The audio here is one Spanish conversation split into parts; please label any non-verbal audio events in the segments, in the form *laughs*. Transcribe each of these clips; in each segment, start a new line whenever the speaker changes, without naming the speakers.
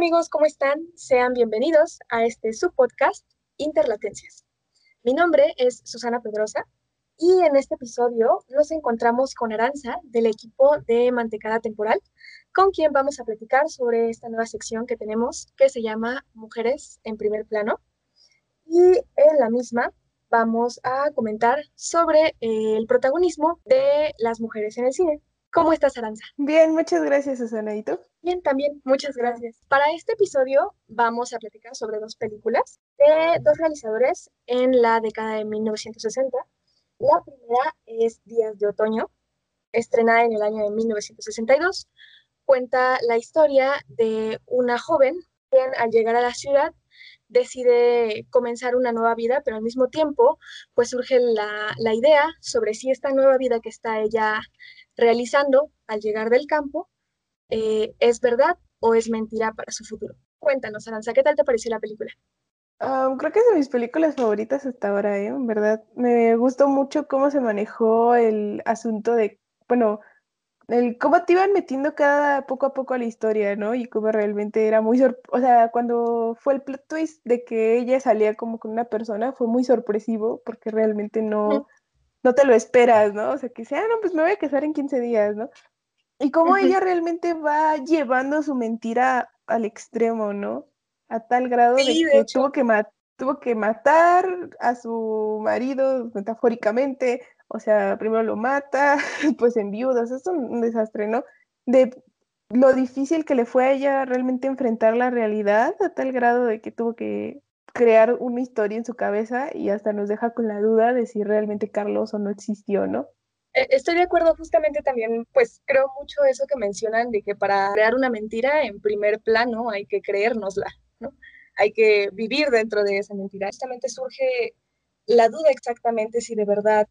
amigos, ¿cómo están? Sean bienvenidos a este subpodcast Interlatencias. Mi nombre es Susana Pedrosa y en este episodio nos encontramos con Aranza del equipo de Mantecada Temporal, con quien vamos a platicar sobre esta nueva sección que tenemos que se llama Mujeres en primer plano. Y en la misma vamos a comentar sobre eh, el protagonismo de las mujeres en el cine. ¿Cómo estás, Aranza?
Bien, muchas gracias, Susana. ¿Y tú?
Bien, también, muchas gracias. Para este episodio vamos a platicar sobre dos películas de dos realizadores en la década de 1960 la primera es Días de Otoño, estrenada en el año de 1962. Cuenta la historia de una joven quien al llegar a la ciudad decide comenzar una nueva vida, pero al mismo tiempo pues surge la, idea sobre si esta nueva vida que está ella realizando al llegar del campo eh, es verdad o es mentira para su futuro. Cuéntanos, Aranza, ¿qué tal te pareció la película?
creo que es de mis películas favoritas hasta ahora, ¿eh? En verdad, me gustó mucho cómo se manejó el asunto de, bueno, el cómo te iban metiendo cada poco a poco a la historia, ¿no? Y cómo realmente era muy, o sea, cuando fue el plot twist de que ella salía como con una persona, fue muy sorpresivo porque realmente no, no te lo esperas, ¿no? O sea, que sea, ah, no, pues me voy a casar en 15 días, ¿no? Y cómo ella realmente va llevando su mentira al extremo, ¿no? a tal grado de que tuvo, que tuvo que matar a su marido metafóricamente, o sea, primero lo mata, *laughs* pues en viudas, es un desastre, ¿no? De lo difícil que le fue a ella realmente enfrentar la realidad a tal grado de que tuvo que crear una historia en su cabeza y hasta nos deja con la duda de si realmente Carlos o no existió, ¿no?
E, estoy de acuerdo justamente también, pues creo mucho eso que mencionan de que para crear una mentira en primer plano hay que creérnosla. Hay que vivir dentro de esa mentira. Justamente surge la duda exactamente si de verdad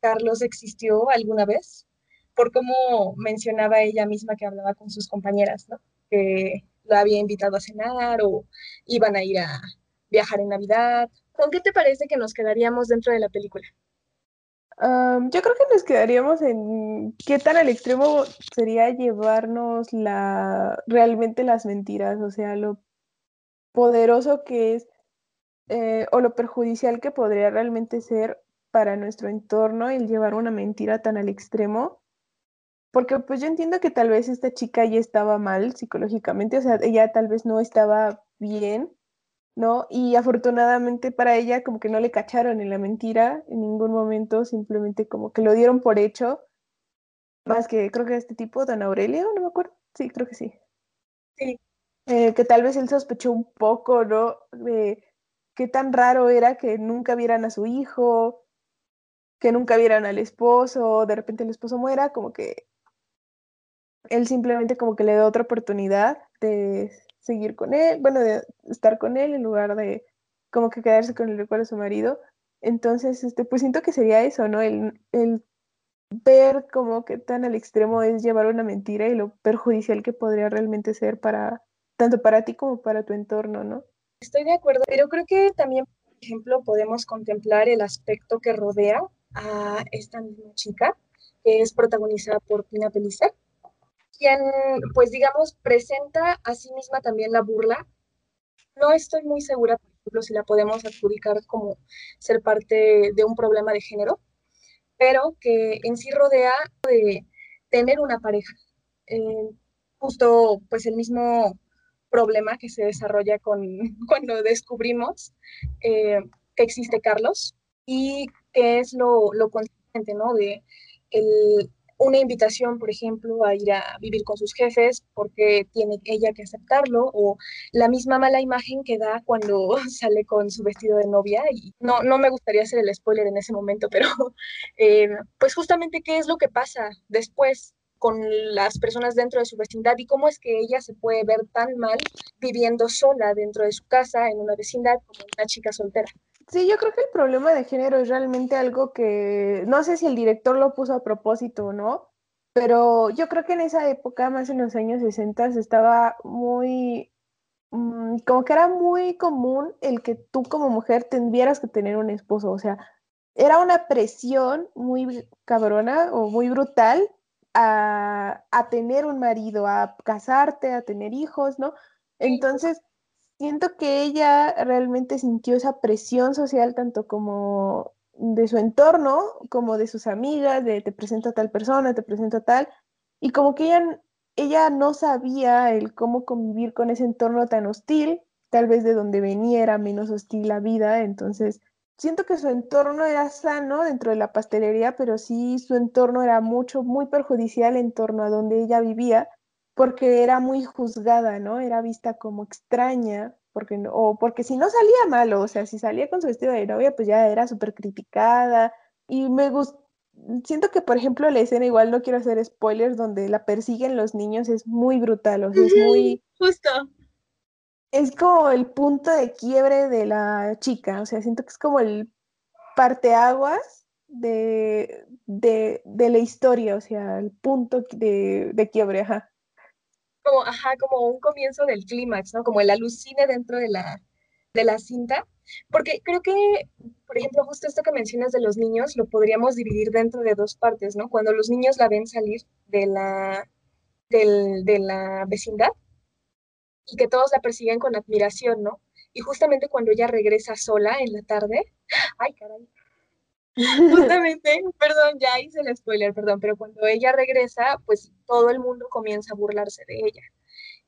Carlos existió alguna vez, por cómo mencionaba ella misma que hablaba con sus compañeras, Que lo había invitado a cenar o iban a ir a viajar en Navidad. ¿Con qué te parece que nos quedaríamos dentro de la película?
Yo creo que nos quedaríamos en qué tan al extremo sería llevarnos la realmente las mentiras, o sea, lo poderoso que es eh, o lo perjudicial que podría realmente ser para nuestro entorno el llevar una mentira tan al extremo. Porque pues yo entiendo que tal vez esta chica ya estaba mal psicológicamente, o sea, ella tal vez no estaba bien, ¿no? Y afortunadamente para ella como que no le cacharon en la mentira en ningún momento, simplemente como que lo dieron por hecho, más que creo que este tipo, don Aurelio, no me acuerdo, sí, creo que sí.
Sí,
eh, que tal vez él sospechó un poco, ¿no? De qué tan raro era que nunca vieran a su hijo, que nunca vieran al esposo, de repente el esposo muera, como que él simplemente como que le da otra oportunidad de seguir con él, bueno, de estar con él en lugar de como que quedarse con el recuerdo de su marido. Entonces, este, pues siento que sería eso, ¿no? El, el ver como que tan al extremo es llevar una mentira y lo perjudicial que podría realmente ser para, tanto para ti como para tu entorno, ¿no?
Estoy de acuerdo, pero creo que también, por ejemplo, podemos contemplar el aspecto que rodea a esta misma chica, que es protagonizada por Tina Pellicer, quien, pues digamos, presenta a sí misma también la burla. No estoy muy segura, por ejemplo, si la podemos adjudicar como ser parte de un problema de género, pero que en sí rodea de tener una pareja. Eh, justo, pues el mismo problema que se desarrolla con, *laughs* cuando descubrimos eh, que existe Carlos y que es lo, lo consciente, ¿no? De el, una invitación, por ejemplo, a ir a vivir con sus jefes porque tiene ella que aceptarlo, o la misma mala imagen que da cuando *laughs* sale con su vestido de novia. Y no, no me gustaría hacer el spoiler en ese momento, pero *laughs* eh, pues justamente qué es lo que pasa después con las personas dentro de su vecindad y cómo es que ella se puede ver tan mal viviendo sola dentro de su casa en una vecindad como una chica soltera.
Sí, yo creo que el problema de género es realmente algo que no sé si el director lo puso a propósito o no, pero yo creo que en esa época, más en los años 60, estaba muy, mm, como que era muy común el que tú como mujer tendrías que tener un esposo, o sea, era una presión muy cabrona o muy brutal a, tener un marido, a casarte, a tener hijos, ¿no? Entonces, siento que ella realmente sintió esa presión social tanto como de su entorno, como de sus amigas, de te presento a tal persona, te presento a tal, y como que ella, ella no sabía el cómo convivir con ese entorno tan hostil, tal vez de donde venía era menos hostil la vida, entonces siento que su entorno era sano dentro de la pastelería, pero sí su entorno era mucho, muy perjudicial en torno a donde ella vivía, porque era muy juzgada, ¿no? Era vista como extraña, porque no, o porque si no salía malo, o sea, si salía con su vestido de novia, pues ya era súper criticada. Y me gusta, siento que, por ejemplo, la escena, igual no quiero hacer spoilers, donde la persiguen los niños, es muy brutal, o sea, es muy...
Justo.
Es como el punto de quiebre de la chica, o sea, siento que es como el parteaguas de, de, de la historia, o sea, el punto de, de quiebre, ajá
como, ajá, como un comienzo del clímax, ¿no? Como el alucine dentro de la, de la cinta. Porque creo que, por ejemplo, justo esto que mencionas de los niños, lo podríamos dividir dentro de dos partes, ¿no? Cuando los niños la ven salir de la, del, de la vecindad y que todos la persiguen con admiración, ¿no? Y justamente cuando ella regresa sola en la tarde, ay, caray, *laughs* Justamente, perdón, ya hice el spoiler, perdón, pero cuando ella regresa, pues todo el mundo comienza a burlarse de ella.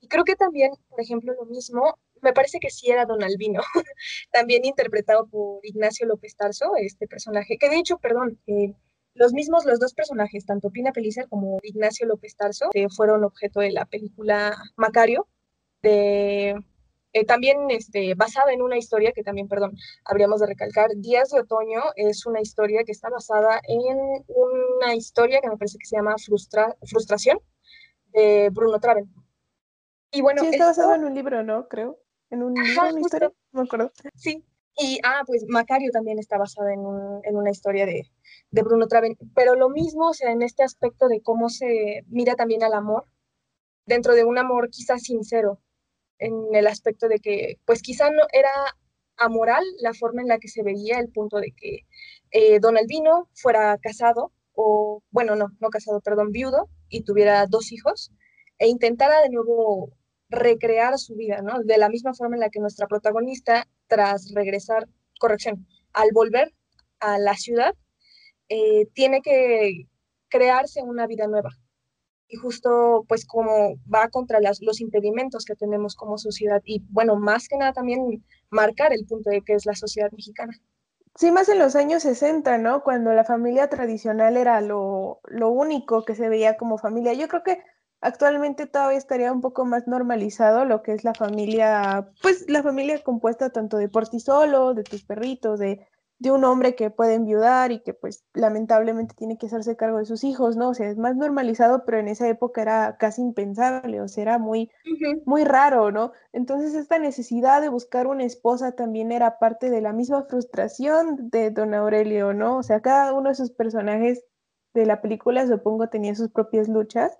Y creo que también, por ejemplo, lo mismo, me parece que sí era Don Albino, *laughs* también interpretado por Ignacio López Tarso, este personaje, que de hecho, perdón, eh, los mismos, los dos personajes, tanto Pina Pellicer como Ignacio López Tarso, fueron objeto de la película Macario, de eh, también este, basada en una historia que también, perdón, habríamos de recalcar, Días de Otoño es una historia que está basada en una historia que me parece que se llama Frustración de Bruno Traven.
Y bueno, sí, está basado en un libro, ¿no? Creo. En un libro, una historia, no me acuerdo.
Sí, y, ah, pues Macario también está basada en, en una historia de, de, Bruno Traven, pero lo mismo, o sea, en este aspecto de cómo se mira también al amor, dentro de un amor quizás sincero, en el aspecto de que, pues quizá no era amoral la forma en la que se veía el punto de que eh, Don Albino fuera casado, o bueno, no, no casado, perdón, viudo, y tuviera dos hijos, e intentara de nuevo recrear su vida, ¿no? De la misma forma en la que nuestra protagonista, tras regresar, corrección, al volver a la ciudad, eh, tiene que crearse una vida nueva, y justo pues como va contra los impedimentos que tenemos como sociedad y bueno, más que nada también marcar el punto de que es la sociedad mexicana.
Sí, más en los años 60, ¿no? Cuando la familia tradicional era lo, lo único que se veía como familia. Yo creo que actualmente todavía estaría un poco más normalizado lo que es la familia, pues la familia compuesta tanto de por ti solo, de tus perritos, de de un hombre que puede enviudar y que pues lamentablemente tiene que hacerse cargo de sus hijos, ¿no? O sea, es más normalizado, pero en esa época era casi impensable, o sea, era muy, muy raro, ¿no? Entonces esta necesidad de buscar una esposa también era parte de la misma frustración de don Aurelio, ¿no? O sea, cada uno de sus personajes de la película, supongo, tenía sus propias luchas.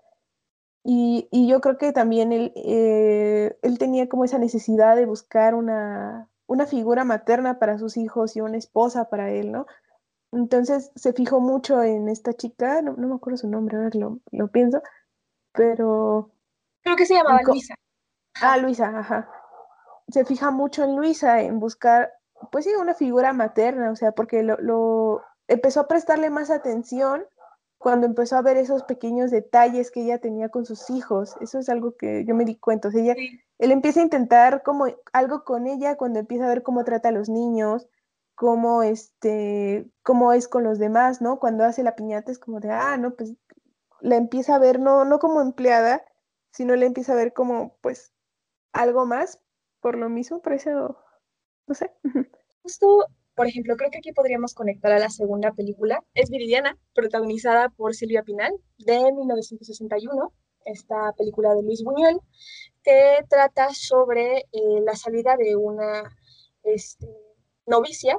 Y, y yo creo que también él, eh, él tenía como esa necesidad de buscar una, una figura materna para sus hijos y una esposa para él, ¿no? Entonces se fijó mucho en esta chica, no, me acuerdo su nombre, ahora lo, lo pienso, pero...
Creo que se llamaba Luisa.
Ah, Luisa, ajá. Se fija mucho en Luisa, en buscar, pues sí, una figura materna, o sea, porque lo, lo empezó a prestarle más atención cuando empezó a ver esos pequeños detalles que ella tenía con sus hijos. Eso es algo que yo me di cuenta. O sea, ella, él empieza a intentar como algo con ella cuando empieza a ver cómo trata a los niños, cómo, este, cómo es con los demás, ¿no? Cuando hace la piñata es como de, ah, no, pues la empieza a ver no, no como empleada, sino la empieza a ver como, pues, algo más, por lo mismo, por eso, no sé. *laughs*
Justo por ejemplo, creo que aquí podríamos conectar a la segunda película. Es Viridiana, protagonizada por Silvia Pinal, de 1961, esta película de Luis Buñuel, que trata sobre eh, la salida de una este, novicia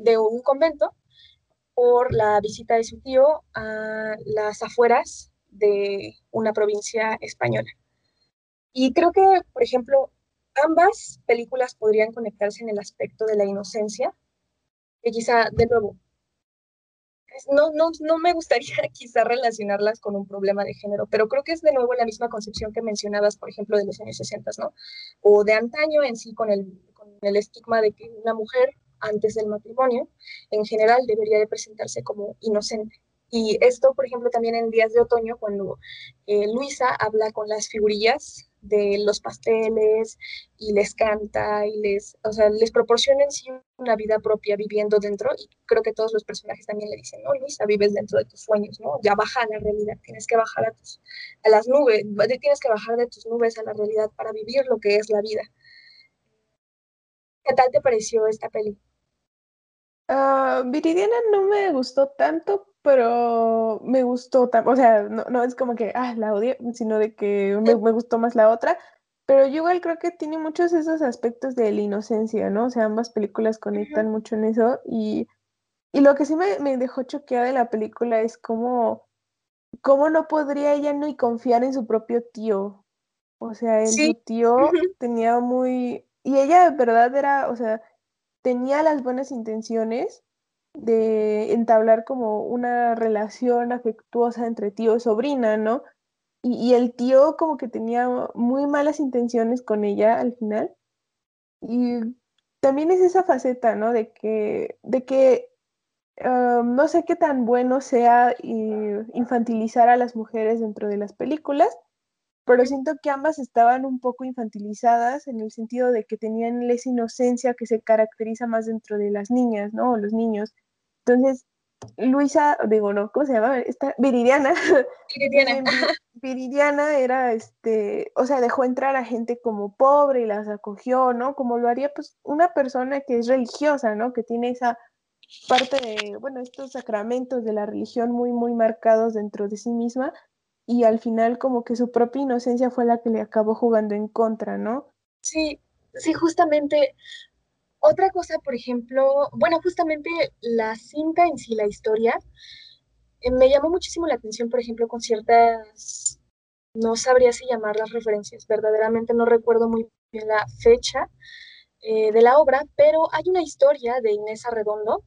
de un convento por la visita de su tío a las afueras de una provincia española. Y creo que, por ejemplo, ambas películas podrían conectarse en el aspecto de la inocencia, que quizá, de nuevo, no, no, no me gustaría *laughs* quizá relacionarlas con un problema de género, pero creo que es de nuevo la misma concepción que mencionabas, por ejemplo, de los años 60, ¿no? O de antaño en sí con el, con el estigma de que una mujer antes del matrimonio, en general, debería de presentarse como inocente. Y esto, por ejemplo, también en días de otoño, cuando eh, Luisa habla con las figurillas de los pasteles y les canta y les, o sea, les proporciona en sí una vida propia viviendo dentro y creo que todos los personajes también le dicen, no, Luisa, vives dentro de tus sueños, ¿no? Ya baja a la realidad, tienes que bajar a, tus, a las nubes, tienes que bajar de tus nubes a la realidad para vivir lo que es la vida. ¿Qué tal te pareció esta peli?
Uh, Viridiana no me gustó tanto, pero me gustó, o sea, no, no, es como que, ah, la odio, sino de que me, me, gustó más la otra, pero yo igual creo que tiene muchos esos aspectos de la inocencia, ¿no? O sea, ambas películas conectan mucho en eso y, y lo que sí me, me, dejó choqueada de la película es cómo, cómo no podría ella no y confiar en su propio tío. O sea, el, su tío tenía muy... Y ella de verdad era, o sea, tenía las buenas intenciones, de entablar como una relación afectuosa entre tío y sobrina, ¿no? Y, el tío como que tenía muy malas intenciones con ella al final. Y también es esa faceta, ¿no? De que, de que ah, no sé qué tan bueno sea infantilizar a las mujeres dentro de las películas, pero siento que ambas estaban un poco infantilizadas en el sentido de que tenían esa inocencia que se caracteriza más dentro de las niñas, ¿no? O los niños. Entonces, Luisa, digo, no, ¿cómo se llama? Esta, Viridiana. *laughs*
Viridiana.
Viridiana era, este, o sea, dejó entrar a gente como pobre y las acogió, ¿no? Como lo haría, pues, una persona que es religiosa, ¿no? Que tiene esa parte de, bueno, estos sacramentos de la religión muy, muy marcados dentro de sí misma y al final como que su propia inocencia fue la que le acabó jugando en contra, ¿no?
Sí, sí, justamente otra cosa, por ejemplo, bueno, justamente la cinta en sí, la historia, eh, me llamó muchísimo la atención, por ejemplo, con ciertas, no sabría si llamar las referencias, verdaderamente no recuerdo muy bien la fecha eh, de la obra, pero hay una historia de Inés Arredondo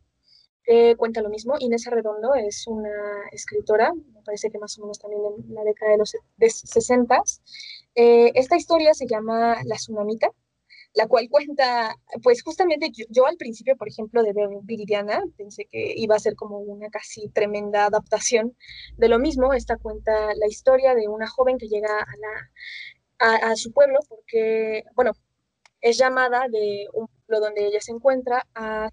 que cuenta lo mismo. Inés Arredondo es una escritora, me parece que más o menos también en la década de los 60. Eh, esta historia se llama La Tsunamita la cual cuenta, pues justamente yo, al principio, por ejemplo, de ver Viridiana, pensé que iba a ser como una casi tremenda adaptación de lo mismo. Esta cuenta la historia de una joven que llega a, la, a, su pueblo porque, bueno, es llamada de un pueblo donde ella se encuentra a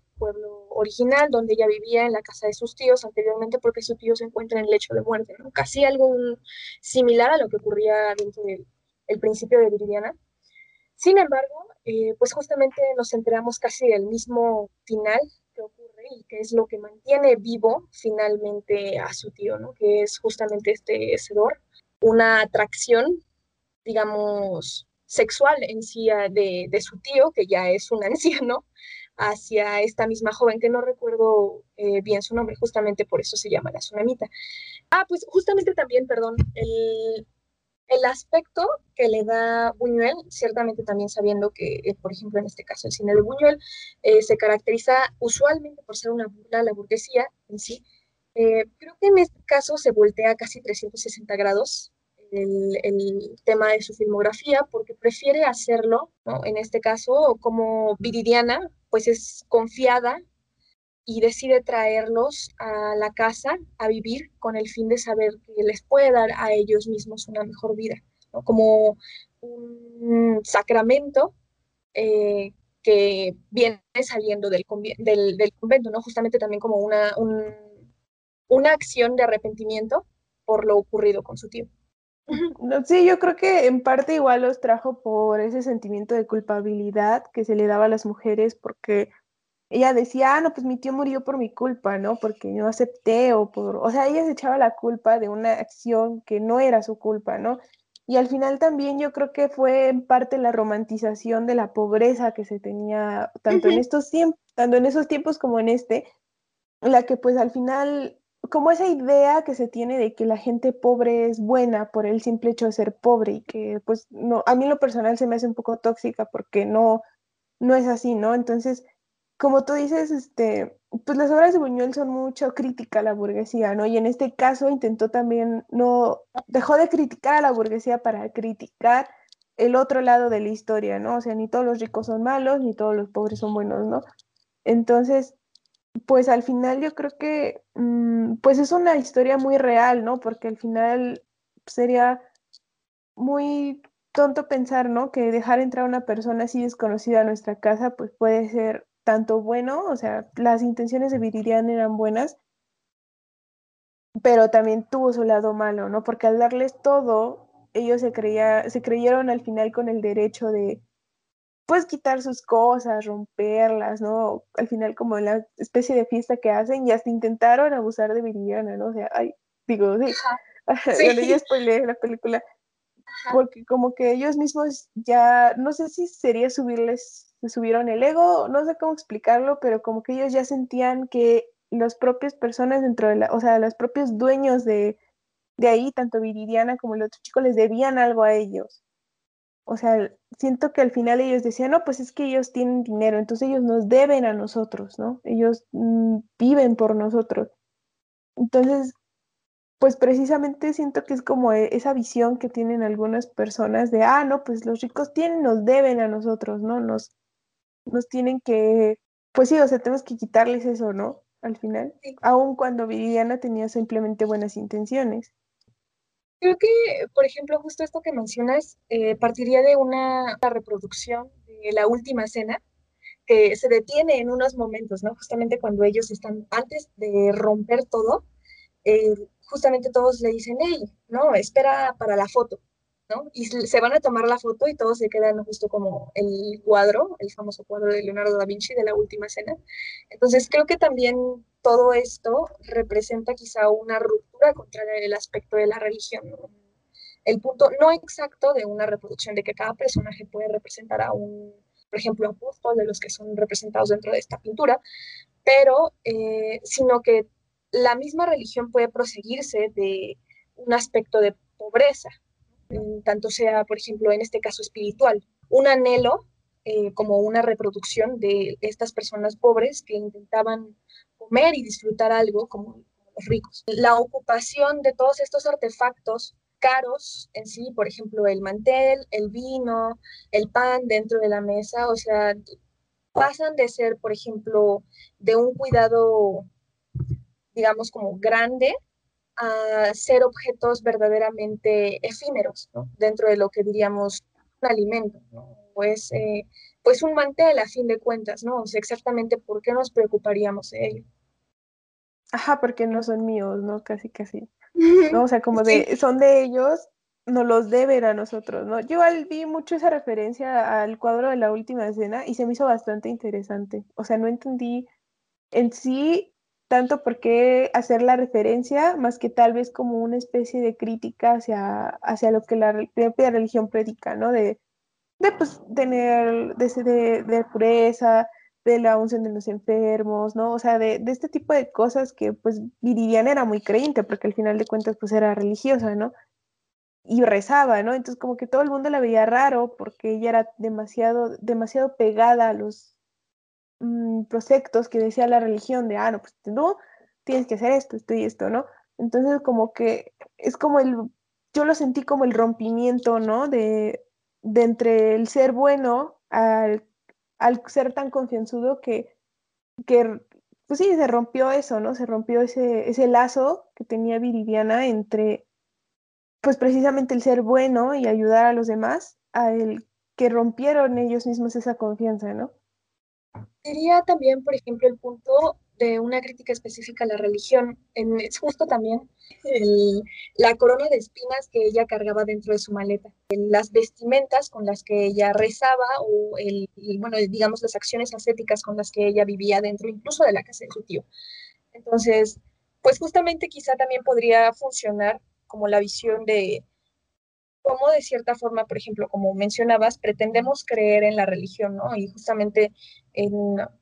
original, donde ella vivía en la casa de sus tíos anteriormente porque su tío se encuentra en el lecho de muerte. Casi algo similar a lo que ocurría dentro del principio de Viridiana. Sin embargo, eh, pues justamente nos enteramos casi del mismo final que ocurre y que es lo que mantiene vivo finalmente a su tío, ¿no? Que es justamente este sedor, una atracción, digamos, sexual en sí de su tío, que ya es un *laughs* anciano, hacia esta misma joven, que no recuerdo eh, bien su nombre, justamente por eso se llama la tsunamita. Ah, pues justamente también, perdón, el, el aspecto que le da Buñuel, ciertamente también sabiendo que, eh, por ejemplo, en este caso el cine de Buñuel eh, se caracteriza usualmente por ser una burla a la burguesía en sí, creo que en este caso se voltea casi 360 grados el, el, tema de su filmografía porque prefiere hacerlo, ¿no? en este caso, como Viridiana, pues es confiada y decide traerlos a la casa a vivir con el fin de saber que les puede dar a ellos mismos una mejor vida, como un sacramento eh, que viene saliendo del, del, convento, ¿no? justamente también como una, una acción de arrepentimiento por lo ocurrido con su tío.
Sí, yo creo que en parte igual los trajo por ese sentimiento de culpabilidad que se le daba a las mujeres, porque ella decía, ah, no, pues mi tío murió por mi culpa, ¿no? Porque no acepté o por, o sea, ella se echaba la culpa de una acción que no era su culpa, ¿no? Y al final también yo creo que fue en parte la romantización de la pobreza que se tenía tanto en estos tiempos, tanto en esos tiempos como en este, la que pues al final, como esa idea que se tiene de que la gente pobre es buena por el simple hecho de ser pobre y que pues no, a mí lo personal se me hace un poco tóxica porque no, no es así, ¿no? Entonces, como tú dices, este, pues las obras de Buñuel son mucho crítica a la burguesía, ¿no? Y en este caso intentó también, no, dejó de criticar a la burguesía para criticar el otro lado de la historia, ¿no? O sea, ni todos los ricos son malos, ni todos los pobres son buenos, ¿no? Entonces, pues al final yo creo que, mm, pues es una historia muy real, ¿no? Porque al final sería muy tonto pensar, ¿no? Que dejar entrar a una persona así desconocida a nuestra casa, pues puede ser tanto bueno, o sea, las intenciones de Viridiana eran buenas, pero también tuvo su lado malo, ¿no? Porque al darles todo, ellos se, creía, se creyeron al final con el derecho de, pues, quitar sus cosas, romperlas, ¿no? Al final como la especie de fiesta que hacen y hasta intentaron abusar de Viridiana, ¿no? O sea, ay, digo, sí, *laughs* sí. bueno, ya spoileé la película, porque como que ellos mismos ya, no sé si sería subirles se subieron el ego, no sé cómo explicarlo, pero como que ellos ya sentían que las propias personas dentro de la, o sea, los propios dueños de, de ahí, tanto Viridiana como el otro chico, les debían algo a ellos. O sea, siento que al final ellos decían, no, pues es que ellos tienen dinero, entonces ellos nos deben a nosotros, ¿no? Ellos mm, viven por nosotros. Entonces, pues precisamente siento que es como e, esa visión que tienen algunas personas de, ah, no, pues los ricos tienen, nos deben a nosotros, ¿no? Nos, nos tienen que, pues sí, o sea, tenemos que quitarles eso, ¿no? Al final, aun cuando Viridiana tenía simplemente buenas intenciones.
Creo que, por ejemplo, justo esto que mencionas, eh, partiría de una reproducción de la última cena, que se detiene en unos momentos, ¿no? Justamente cuando ellos están, antes de romper todo, eh, justamente todos le dicen, hey, no, espera para la foto. Y se van a tomar la foto y todos se quedan justo como el cuadro, el famoso cuadro de Leonardo da Vinci de la última cena. Entonces creo que también todo esto representa quizá una ruptura contra el aspecto de la religión. El punto no exacto de una reproducción de que cada personaje puede representar a un, por ejemplo, apóstol de los que son representados dentro de esta pintura, pero eh, sino que la misma religión puede proseguirse de un aspecto de pobreza, tanto sea, por ejemplo, en este caso espiritual, un anhelo eh, como una reproducción de estas personas pobres que intentaban comer y disfrutar algo como, los ricos. La ocupación de todos estos artefactos caros en sí, por ejemplo, el mantel, el vino, el pan dentro de la mesa, o sea, pasan de ser, por ejemplo, de un cuidado, digamos, como grande a ser objetos verdaderamente efímeros dentro de lo que diríamos un alimento, pues, eh, pues un mantel a fin de cuentas, ¿no? O sea, exactamente por qué nos preocuparíamos de ello.
Ajá, porque no son míos, ¿no? Casi, casi. ¿no? O sea, como *laughs* de, son de ellos, no los deben a nosotros, ¿no? Yo vi mucho esa referencia al cuadro de la última escena y se me hizo bastante interesante. O sea, no entendí en sí tanto por qué hacer la referencia, más que tal vez como una especie de crítica hacia, hacia lo que la propia religión predica, ¿no? De, de pues, tener, de, de, pureza, de la unción de los enfermos, ¿no? O sea, de, de, este tipo de cosas que, pues, Viridiana era muy creyente, porque al final de cuentas, pues, era religiosa, ¿no? Y rezaba, ¿no? Entonces, como que todo el mundo la veía raro, porque ella era demasiado, demasiado pegada a los, Mm, proyectos que decía la religión de, ah, no, pues tú tienes que hacer esto, esto y esto, ¿no? Entonces como que es como el, yo lo sentí como el rompimiento, ¿no? De, de entre el ser bueno al, al ser tan confianzudo que, que, pues sí, se rompió eso, ¿no? Se rompió ese, ese lazo que tenía Viridiana entre, pues precisamente el ser bueno y ayudar a los demás, a el que rompieron ellos mismos esa confianza, ¿no?
Sería también, por ejemplo, el punto de una crítica específica a la religión. En, es justo también la corona de espinas que ella cargaba dentro de su maleta, las vestimentas con las que ella rezaba o, el, bueno, digamos, las acciones ascéticas con las que ella vivía dentro incluso de la casa de su tío. Entonces, pues justamente quizá también podría funcionar como la visión de cómo de cierta forma, por ejemplo, como mencionabas, pretendemos creer en la religión, ¿no? Y justamente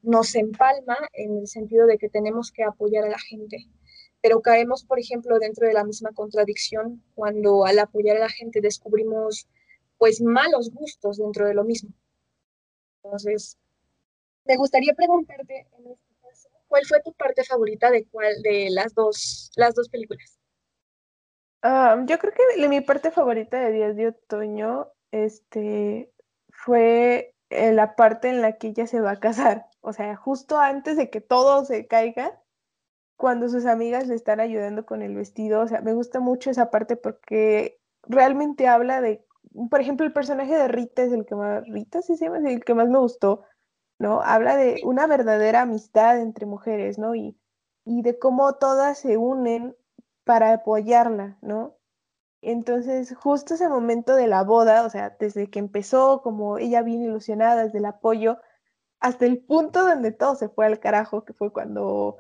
nos empalma en el sentido de que tenemos que apoyar a la gente. Pero caemos, por ejemplo, dentro de la misma contradicción cuando al apoyar a la gente descubrimos, pues, malos gustos dentro de lo mismo. Entonces, me gustaría preguntarte este ¿cuál fue tu parte favorita de cuál de las dos, las dos películas?
Ah, yo creo que mi parte favorita de Días de Otoño este, fue eh, la parte en la que ella se va a casar. O sea, justo antes de que todo se caiga, cuando sus amigas le están ayudando con el vestido. O sea, me gusta mucho esa parte porque realmente habla de, por ejemplo, el personaje de Rita es el que más, Rita sí se llama, el que más me gustó, ¿no? Habla de una verdadera amistad entre mujeres, ¿no? Y, y de cómo todas se unen para apoyarla, ¿no? Entonces, justo ese momento de la boda, o sea, desde que empezó, como ella bien ilusionada, desde el apoyo, hasta el punto donde todo se fue al carajo, que fue cuando,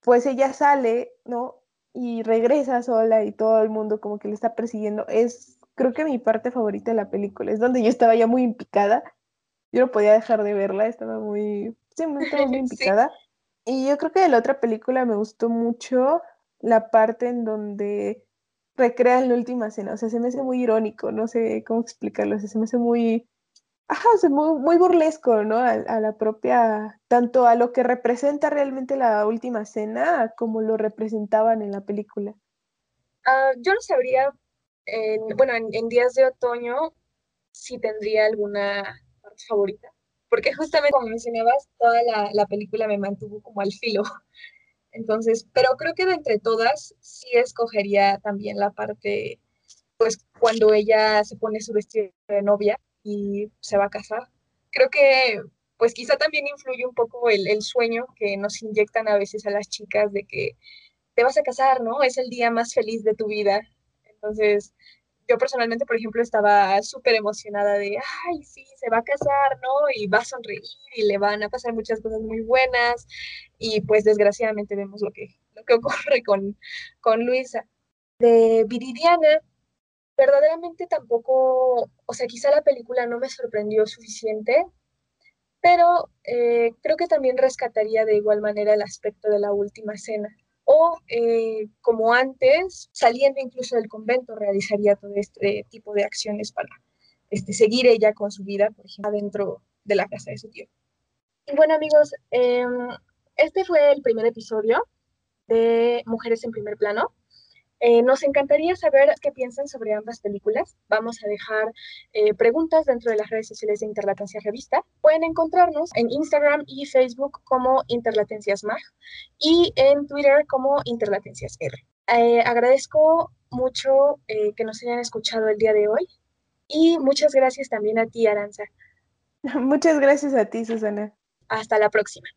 pues ella sale, ¿no? Y regresa sola y todo el mundo como que le está persiguiendo. Es, creo que mi parte favorita de la película, es donde yo estaba ya muy impicada. Yo no podía dejar de verla, estaba muy, sí, estaba muy *laughs* impicada. Y yo creo que de la otra película me gustó mucho la parte en donde recrean la última cena. O sea, se me hace muy irónico, no sé cómo explicarlo. O sea, se me hace muy, ajá, o muy, muy, burlesco, ¿no? A, la propia, tanto a lo que representa realmente la última cena como lo representaban en la película.
Ah, yo no sabría, bueno, en, días de otoño si tendría alguna parte favorita, porque justamente como mencionabas, toda la, la película me mantuvo como al filo entonces, pero creo que de entre todas sí escogería también la parte, pues cuando ella se pone su vestido de novia y se va a casar. Creo que pues quizá también influye un poco el, el sueño que nos inyectan a veces a las chicas de que te vas a casar, ¿no? Es el día más feliz de tu vida. Entonces, yo personalmente, por ejemplo, estaba súper emocionada de, ay, sí, se va a casar, ¿no? Y va a sonreír y le van a pasar muchas cosas muy buenas. Y pues desgraciadamente vemos lo que, lo que *laughs* ocurre con, con Luisa. De Viridiana, verdaderamente tampoco, o sea, quizá la película no me sorprendió suficiente, pero eh, creo que también rescataría de igual manera el aspecto de la última cena o eh, como antes, saliendo incluso del convento, realizaría todo este tipo de acciones para este, seguir ella con su vida, por ejemplo, dentro de la casa de su tío. Y bueno amigos, em, este fue el primer episodio de Mujeres en primer plano. Eh, nos encantaría saber qué piensan sobre ambas películas. Vamos a dejar eh, preguntas dentro de las redes sociales de Interlatencia Revista. Pueden encontrarnos en Instagram y Facebook como Interlatencias Mag y en Twitter como Interlatencias R. Eh, agradezco mucho que nos hayan escuchado el día de hoy y muchas gracias también a ti, Aranza. *laughs*
Muchas gracias a ti, Susana.
Hasta la próxima.